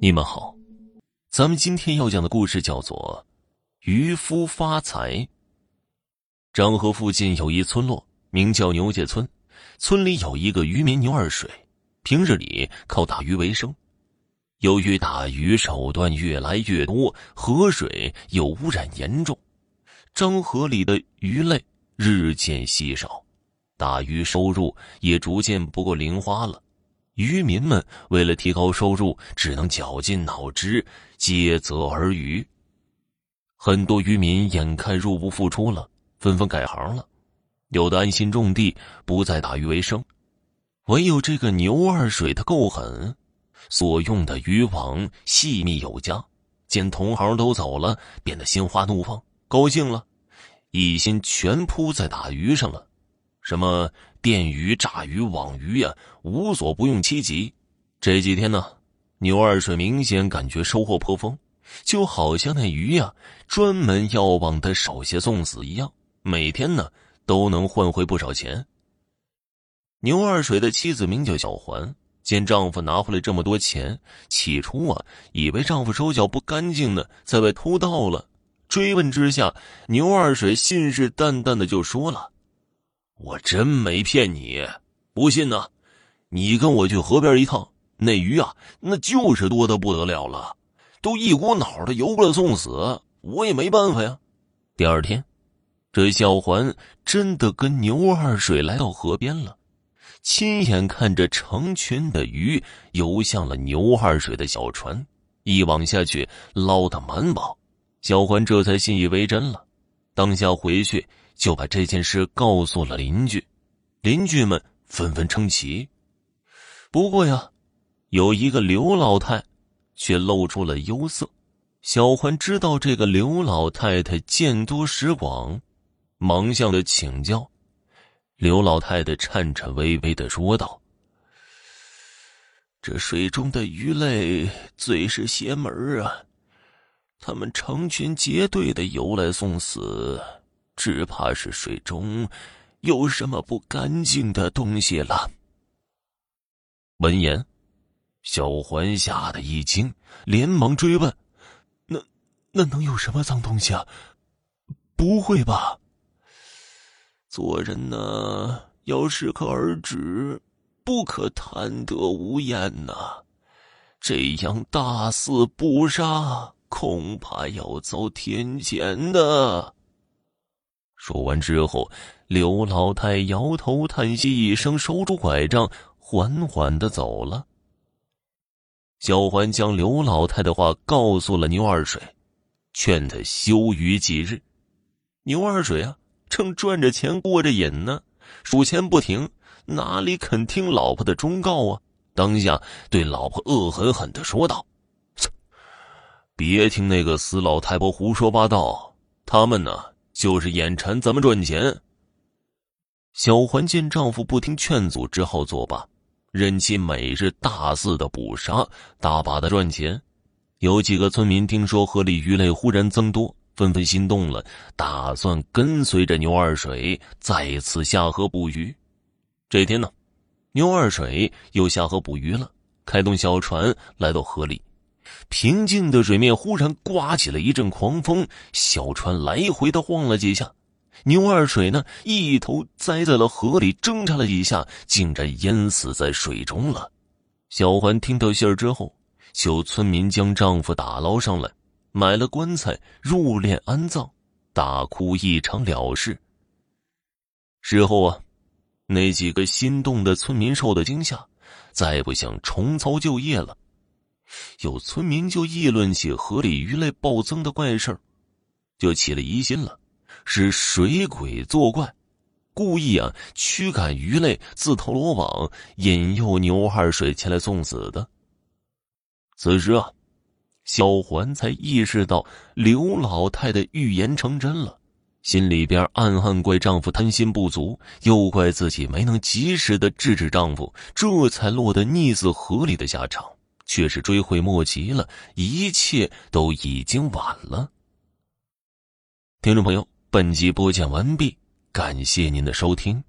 你们好，咱们今天要讲的故事叫做《渔夫发财》。漳河附近有一村落，名叫牛家村。村里有一个渔民牛二水，平日里靠打鱼为生。由于打鱼手段越来越多，河水又污染严重，漳河里的鱼类日渐稀少，打鱼收入也逐渐不够零花了。渔民们为了提高收入，只能绞尽脑汁竭泽而渔。很多渔民眼看入不敷出了，纷纷改行了，有的安心种地，不再打鱼为生。唯有这个牛二水他够狠，所用的渔网细密有加，见同行都走了，变得心花怒放，高兴了，一心全扑在打鱼上了。什么电鱼、炸鱼、网鱼呀，无所不用其极。这几天呢，牛二水明显感觉收获颇丰，就好像那鱼呀，专门要往他手下送死一样，每天呢都能换回不少钱。牛二水的妻子名叫小环，见丈夫拿回来这么多钱，起初啊，以为丈夫手脚不干净呢，在外偷盗了。追问之下，牛二水信誓旦旦的就说了。我真没骗你，不信呢？你跟我去河边一趟，那鱼啊，那就是多的不得了了，都一股脑的游过来送死，我也没办法呀。第二天，这小环真的跟牛二水来到河边了，亲眼看着成群的鱼游向了牛二水的小船，一网下去捞得满饱，小环这才信以为真了，当下回去。就把这件事告诉了邻居，邻居们纷纷称奇。不过呀，有一个刘老太却露出了忧色。小环知道这个刘老太太见多识广，忙向她请教。刘老太太颤颤巍巍的说道：“这水中的鱼类最是邪门啊，他们成群结队的游来送死。”只怕是水中有什么不干净的东西了。闻言，小环吓得一惊，连忙追问：“那那能有什么脏东西啊？不会吧？做人呢，要适可而止，不可贪得无厌呐。这样大肆捕杀，恐怕要遭天谴的。”说完之后，刘老太摇头叹息一声，收住拐杖，缓缓的走了。小环将刘老太的话告诉了牛二水，劝他休渔几日。牛二水啊，正赚着钱过着瘾呢，数钱不停，哪里肯听老婆的忠告啊？当下对老婆恶狠狠的说道：“别听那个死老太婆胡说八道，他们呢？”就是眼馋咱们赚钱。小环见丈夫不听劝阻，只好作罢，任其每日大肆的捕杀，大把的赚钱。有几个村民听说河里鱼类忽然增多，纷纷心动了，打算跟随着牛二水再次下河捕鱼。这天呢，牛二水又下河捕鱼了，开动小船来到河里。平静的水面忽然刮起了一阵狂风，小船来回的晃了几下。牛二水呢，一头栽在了河里，挣扎了几下，竟然淹死在水中了。小环听到信儿之后，求村民将丈夫打捞上来，买了棺材入殓安葬，大哭一场了事。事后啊，那几个心动的村民受到惊吓，再不想重操旧业了。有村民就议论起河里鱼类暴增的怪事儿，就起了疑心了，是水鬼作怪，故意啊驱赶鱼类自投罗网，引诱牛二水前来送死的。此时啊，小环才意识到刘老太的预言成真了，心里边暗暗怪丈夫贪心不足，又怪自己没能及时的制止丈夫，这才落得溺死河里的下场。却是追悔莫及了，一切都已经晚了。听众朋友，本集播讲完毕，感谢您的收听。